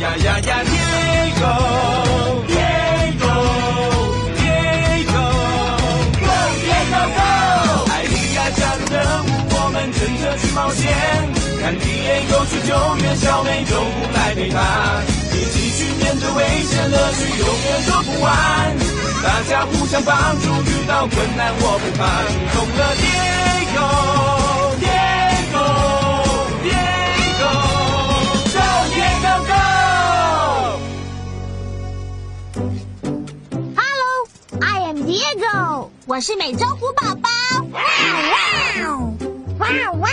呀呀呀！Diego Diego Diego Go Diego Go！艾利亚加入任务，我们跟着去冒险，看 Diego 去救援小美洲虎来陪他，一起去面对危险，乐趣永远说不完。大家互相帮助，遇到困难我不怕。懂了，Diego Go am Diego，我是美洲虎宝宝。哇哇哇哇！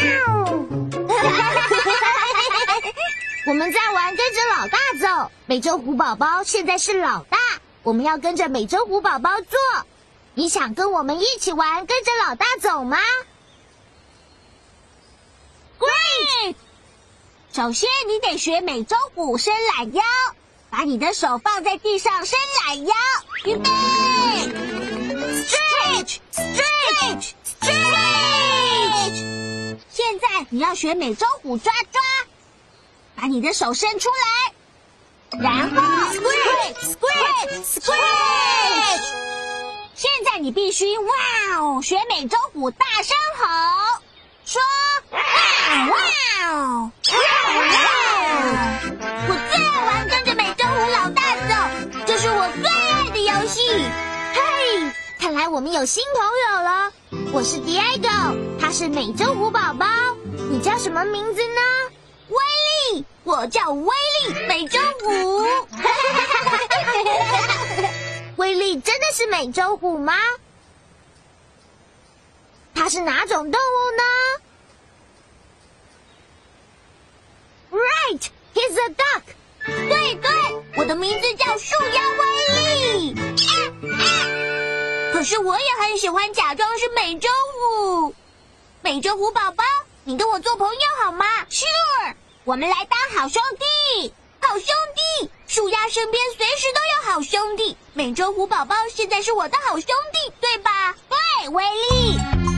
我们在玩跟着老大走，美洲虎宝宝现在是老大，我们要跟着美洲虎宝宝做。你想跟我们一起玩，跟着老大走吗？Great！首先你得学美洲虎伸懒腰，把你的手放在地上伸懒腰，预备你要学美洲虎抓抓，把你的手伸出来，然后 squeeze squeeze squeeze。现在你必须哇哦，学美洲虎大声吼，说哇哇哦哇哇！我最爱玩跟着美洲虎老大走，这是我最爱的游戏。嘿，看来我们有新朋友了。我是 Diego，他是美洲虎宝宝。你叫什么名字呢？威力，我叫威力美洲虎。威力真的是美洲虎吗？它是哪种动物呢？Right, he's a duck. 对对，我的名字叫树妖威力。是我也很喜欢假装是美洲虎。美洲虎宝宝，你跟我做朋友好吗？Sure，我们来当好兄弟。好兄弟，树丫身边随时都有好兄弟。美洲虎宝宝现在是我的好兄弟，对吧？对，威力。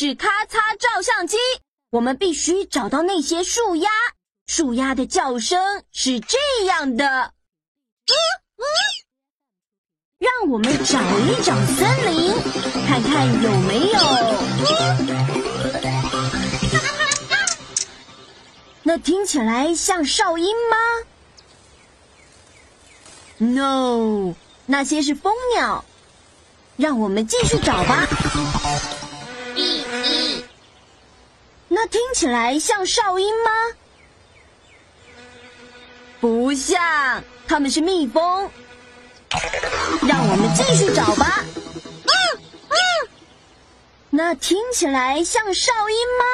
是咔嚓照相机。我们必须找到那些树鸭，树鸭的叫声是这样的。让我们找一找森林，看看有没有。那听起来像哨音吗？No，那些是蜂鸟。让我们继续找吧。那听起来像哨音吗？不像，它们是蜜蜂。让我们继续找吧。那听起来像哨音吗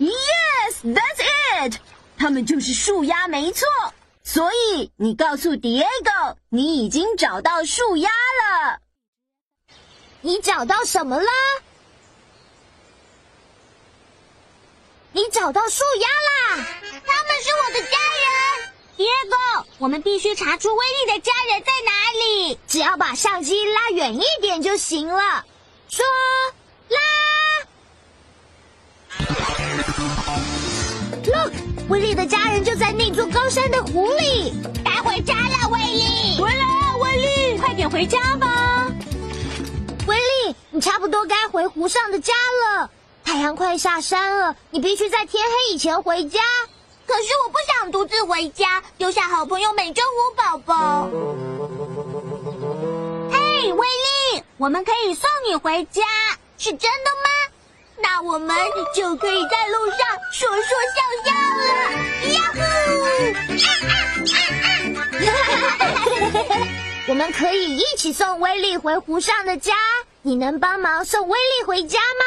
？Yes, that's it。他们就是树鸭，没错。所以你告诉 Diego，你已经找到树鸭了。你找到什么了？你找到树鸭啦！他们是我的家人。Diego，我们必须查出威力的家人在哪里。只要把相机拉远一点就行了。说，拉。Look，威力的家人就在那座高山的湖里。该回家了，威力。回来啊，威力，快点回家吧。威力，你差不多该回湖上的家了。太阳快下山了，你必须在天黑以前回家。可是我不想独自回家，丢下好朋友美洲虎宝宝。嘿，威力，我们可以送你回家，是真的吗？那我们就可以在路上说说笑笑了。呀呼！我们可以一起送威力回湖上的家。你能帮忙送威力回家吗？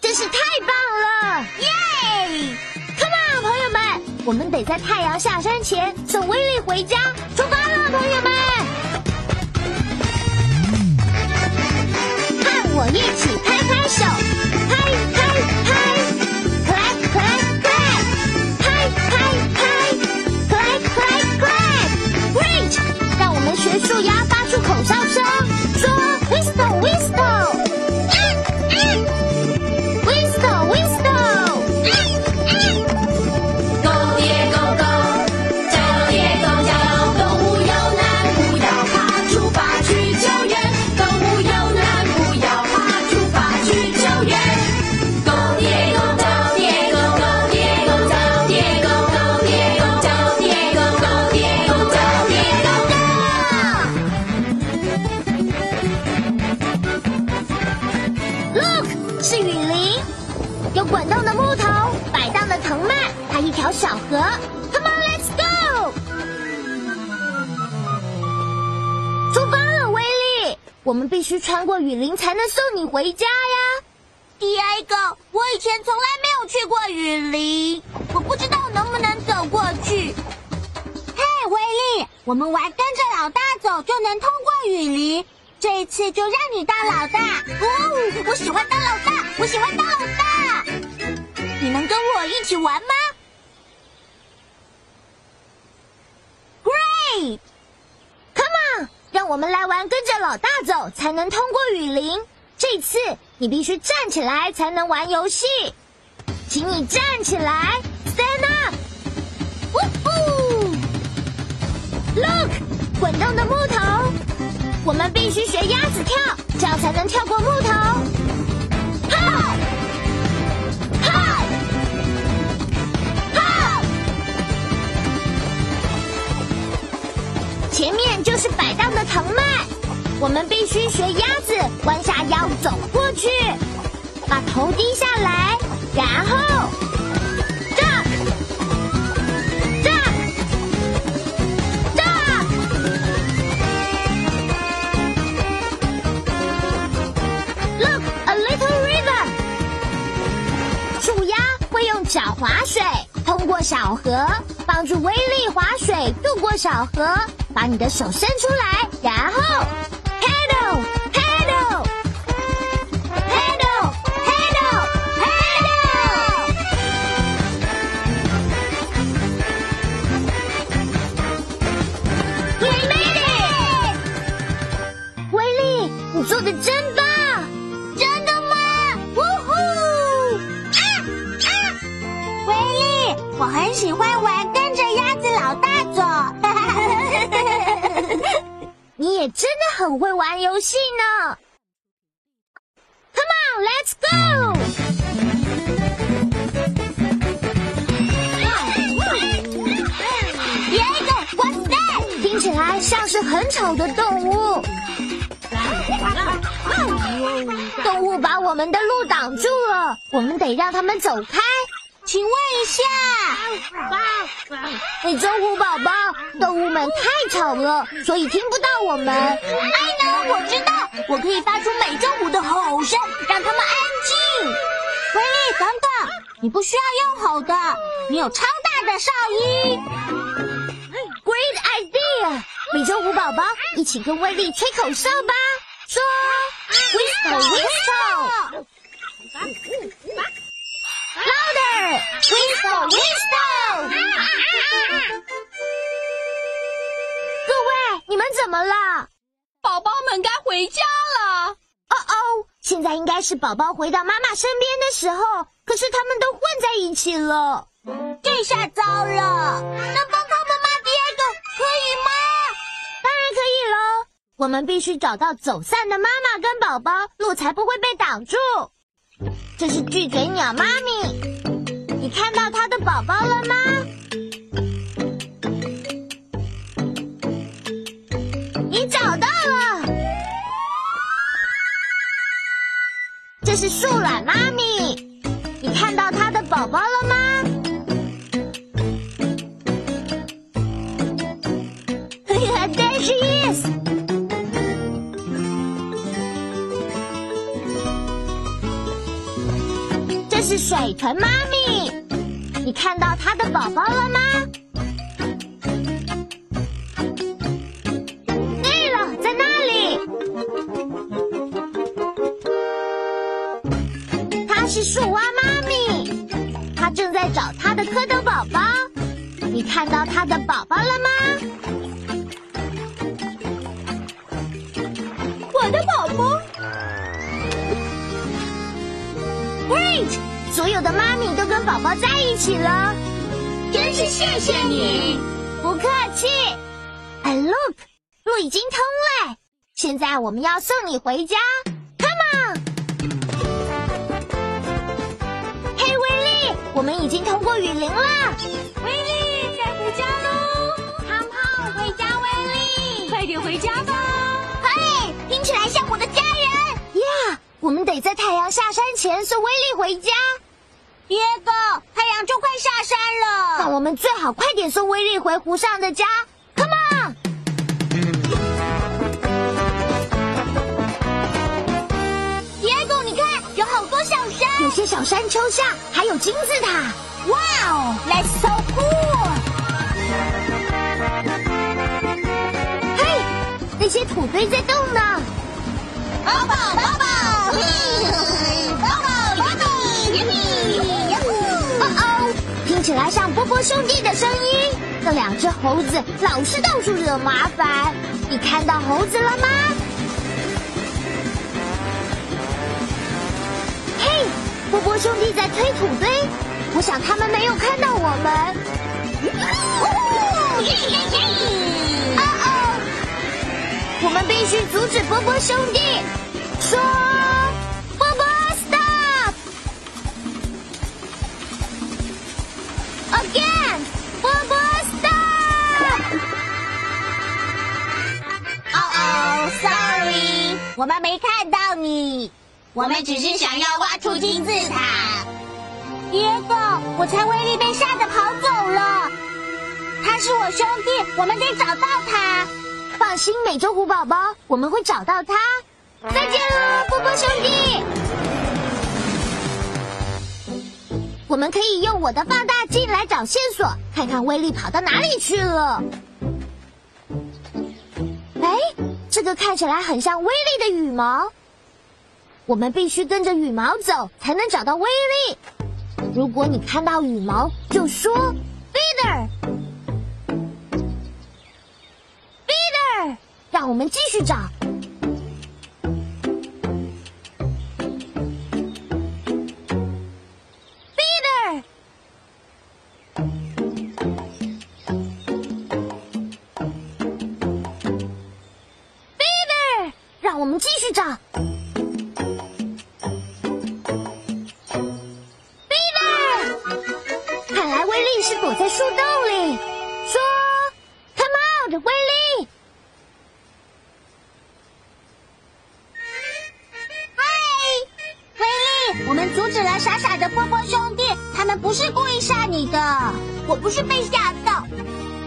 真是太棒了！耶！Come on，朋友们，我们得在太阳下山前送威力回家。出发了，朋友们！和我一起拍拍手，回家呀。第二个，我以前从来没有去过雨林，我不知道能不能走过去。嘿，威力，我们玩跟着老大走就能通过雨林。这一次就让你当老大。哦，我喜欢当老大，我喜欢当老大。你能跟我一起玩吗？Great，Come on，让我们来玩跟着老大走才能通过雨林。这次你必须站起来才能玩游戏，请你站起来，Stand up。呜呼！Look，滚动的木头，我们必须学鸭子跳，这样才能跳过木头。前面就是摆荡的藤蔓，我们必须学鸭子弯下腰走过去，把头低下来，然后 duck duck duck。Look a little river。树鸭会用脚划水，通过小河，帮助威力划水渡过小河。把你的手伸出来，然后走开。请问一下，美洲虎宝宝，动物们太吵了，所以听不到我们。哎呢，我知道，我可以发出美洲虎的吼声，让他们安静。威力，等等，你不需要用吼的，你有超大的哨音。Great idea！美洲虎宝宝，一起跟威力吹口哨吧，说，whistle whistle。Louder! Whistle, whistle! 各位，你们怎么了？宝宝们该回家了。哦哦，现在应该是宝宝回到妈妈身边的时候，可是他们都混在一起了，这下糟了。能帮他们吗，第二个？可以吗？当然可以喽。我们必须找到走散的妈妈跟宝宝，路才不会被挡住。这是巨嘴鸟妈咪，你看到它的宝宝了吗？你找到了。这是树懒妈咪，水豚妈咪，你看到它的宝宝了吗？对了，在那里。它是树蛙妈咪，它正在找它的蝌蚪宝宝。你看到它的宝宝了吗？我的宝宝，Great！所有的妈咪都跟宝宝在一起了，真是谢谢你，不客气。哎，Look，路已经通了，现在我们要送你回家，Come on！嘿，威力，我们已经通过雨林了，威力，该回家喽，胖胖，回家，威力，快点回家吧。嘿，听起来像我的家人呀！我们得在太阳下山前送威力回家。耶哥，太阳就快下山了，那我们最好快点送威力回湖上的家。Come on！耶哥，你看，有好多小山，有些小山丘下还有金字塔。哇哦，That's so cool！嘿，那些土堆在动呢。宝宝，宝宝。起来像波波兄弟的声音，那两只猴子老是到处惹麻烦。你看到猴子了吗？嘿，波波兄弟在推土堆，我想他们没有看到我们。哦哦，我们必须阻止波波兄弟。说。我们没看到你，我们只是想要挖出金字塔。耶哥，我猜威力被吓得跑走了。他是我兄弟，我们得找到他。放心，美洲虎宝宝，我们会找到他。再见了，波波兄弟。我们可以用我的放大镜来找线索，看看威力跑到哪里去了。哎，这个看起来很像威力的羽毛。我们必须跟着羽毛走，才能找到威力。如果你看到羽毛，就说 “Feeder”，“Feeder”，让我们继续找。我们继续找，Bever，看来威力是躲在树洞里。说，Come out，威力！嗨，威力，我们阻止了傻傻的波波兄弟，他们不是故意吓你的，我不是被吓到，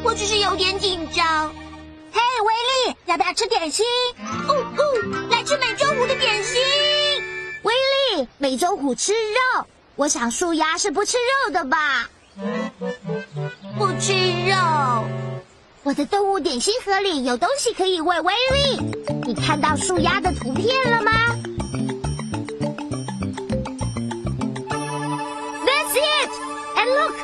我只是有点紧张。嘿，威力，要不要吃点心？哦，虎的点心。威力，美洲虎吃肉，我想树鸭是不吃肉的吧？不吃肉。我的动物点心盒里有东西可以喂威力。你看到树鸭的图片了吗？That's it! And look，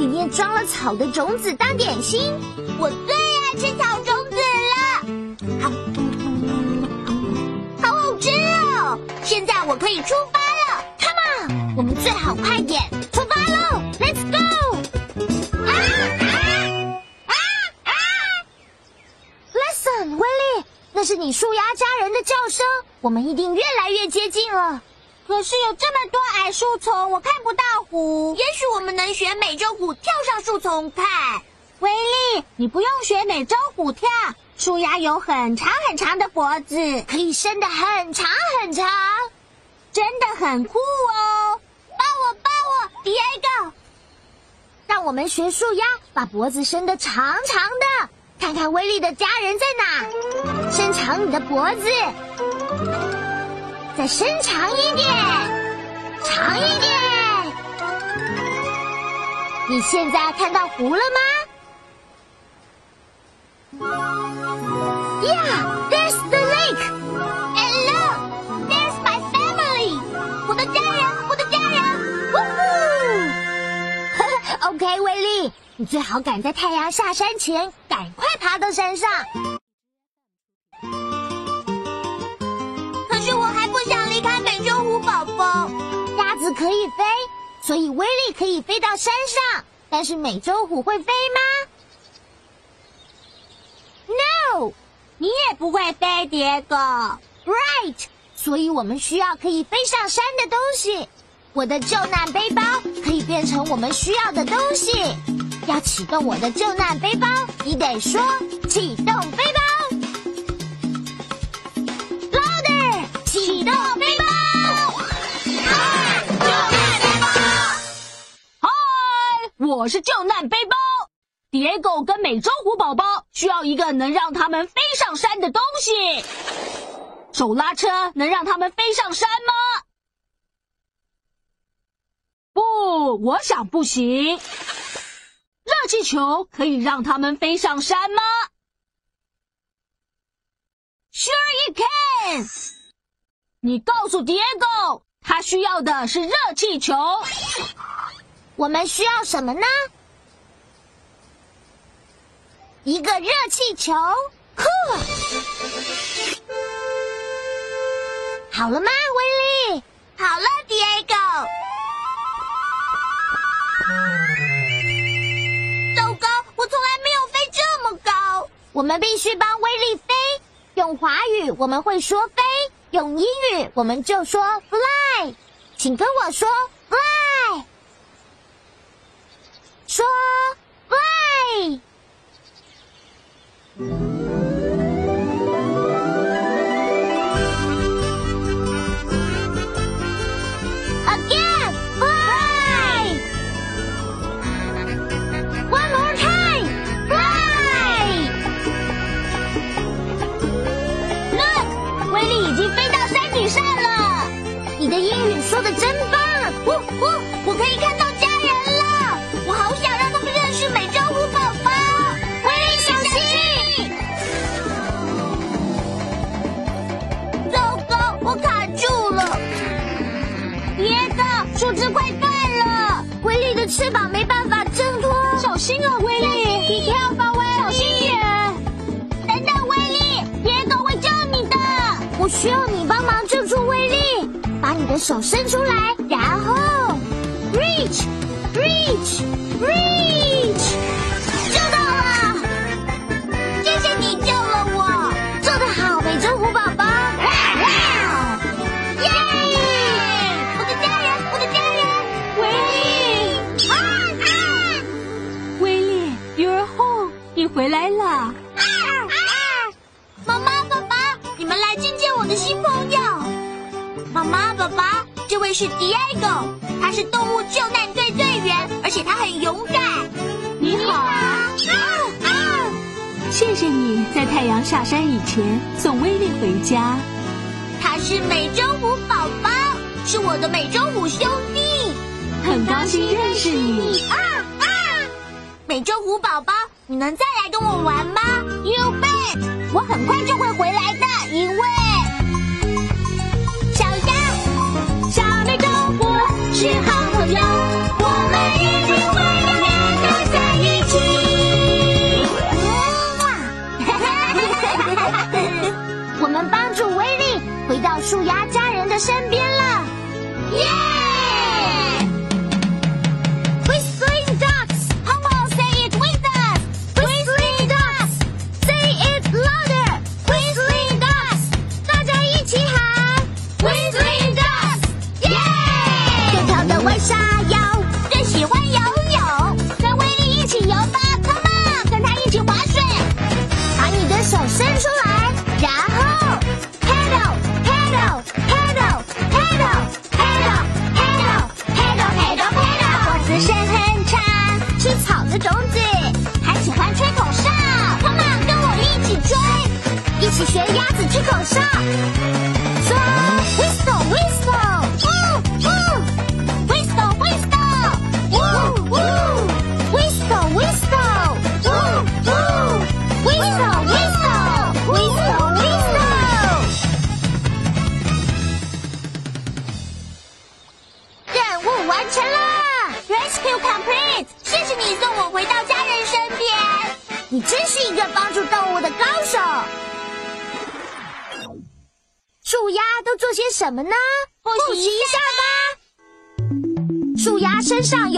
里面装了草的种子当点心。我最爱吃草可以出发了，Come on，我们最好快点出发喽！Let's go！啊啊啊啊！Listen，威力，那是你树鸭家人的叫声，我们一定越来越接近了。可是有这么多矮树丛，我看不到虎。也许我们能学美洲虎跳上树丛看。威力，你不用学美洲虎跳，树鸭有很长很长的脖子，可以伸得很长很长，真的很酷哦！抱我，抱我，Diego！让我们学树鸭，把脖子伸得长长的，看看威力的家人在哪。伸长你的脖子，再伸长一点，长一点。你现在看到湖了吗？Yeah, there's the lake.！OK，威力，你最好赶在太阳下山前，赶快爬到山上。可是我还不想离开美洲虎宝宝。鸭子可以飞，所以威力可以飞到山上。但是美洲虎会飞吗？No，你也不会飞，Diego。Right，所以我们需要可以飞上山的东西。我的救难背包可以变成我们需要的东西。要启动我的救难背包，你得说启动背包。Louder，启动背包。救难背包。嗨，我是救难背包。Diego 跟美洲虎宝宝需要一个能让他们飞上山的东西。手拉车能让他们飞上山吗？我想不行。热气球可以让他们飞上山吗？Sure you can。你告诉 Diego，他需要的是热气球。我们需要什么呢？一个热气球，酷！好了吗，威力？好了，Diego。我们必须帮威力飞。用华语我们会说飞，用英语我们就说 fly。请跟我说 fly，说 fly。翅膀没办法挣脱。小心啊，威力！你跳吧，威力！小心点！等等，威力，野狗会救你的。我需要你帮忙救出威力。把你的手伸出来，然后 reach，reach，reach 妈这位位是 Diego，他是动物救难队队员，而且他很勇敢。你好，啊啊！谢谢你在太阳下山以前送威力回家。他是美洲虎宝宝，是我的美洲虎兄弟。很高兴认识你。啊啊！美洲虎宝宝，你能再来跟我玩吗？You bet，我很快就会回来的，因为是好朋友，我们一定会永远的在一起。我们帮助威力回到树丫家人的身边了。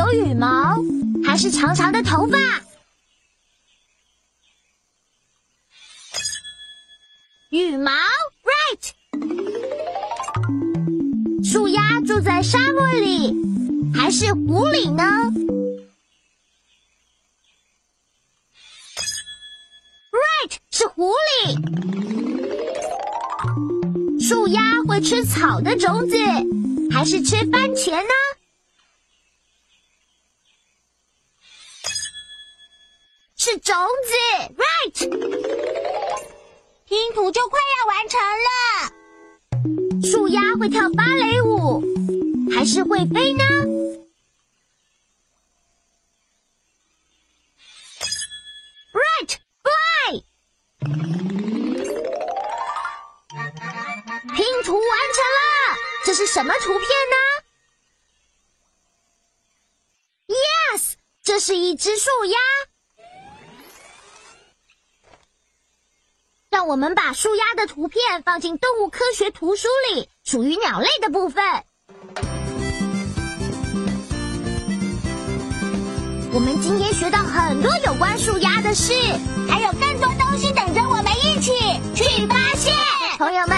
有羽毛，还是长长的头发？羽毛，right。树鸭住在沙漠里，还是湖里呢？Right，是湖里。树鸭会吃草的种子，还是吃番茄呢？是种子，right。拼图就快要完成了。树丫会跳芭蕾舞，还是会飞呢？Right，fly。拼图完成了，这是什么图片呢？Yes，这是一只树鸭。让我们把树鸭的图片放进动物科学图书里，属于鸟类的部分。我们今天学到很多有关树鸭的事，还有更多东西等着我们一起去发现。朋友们，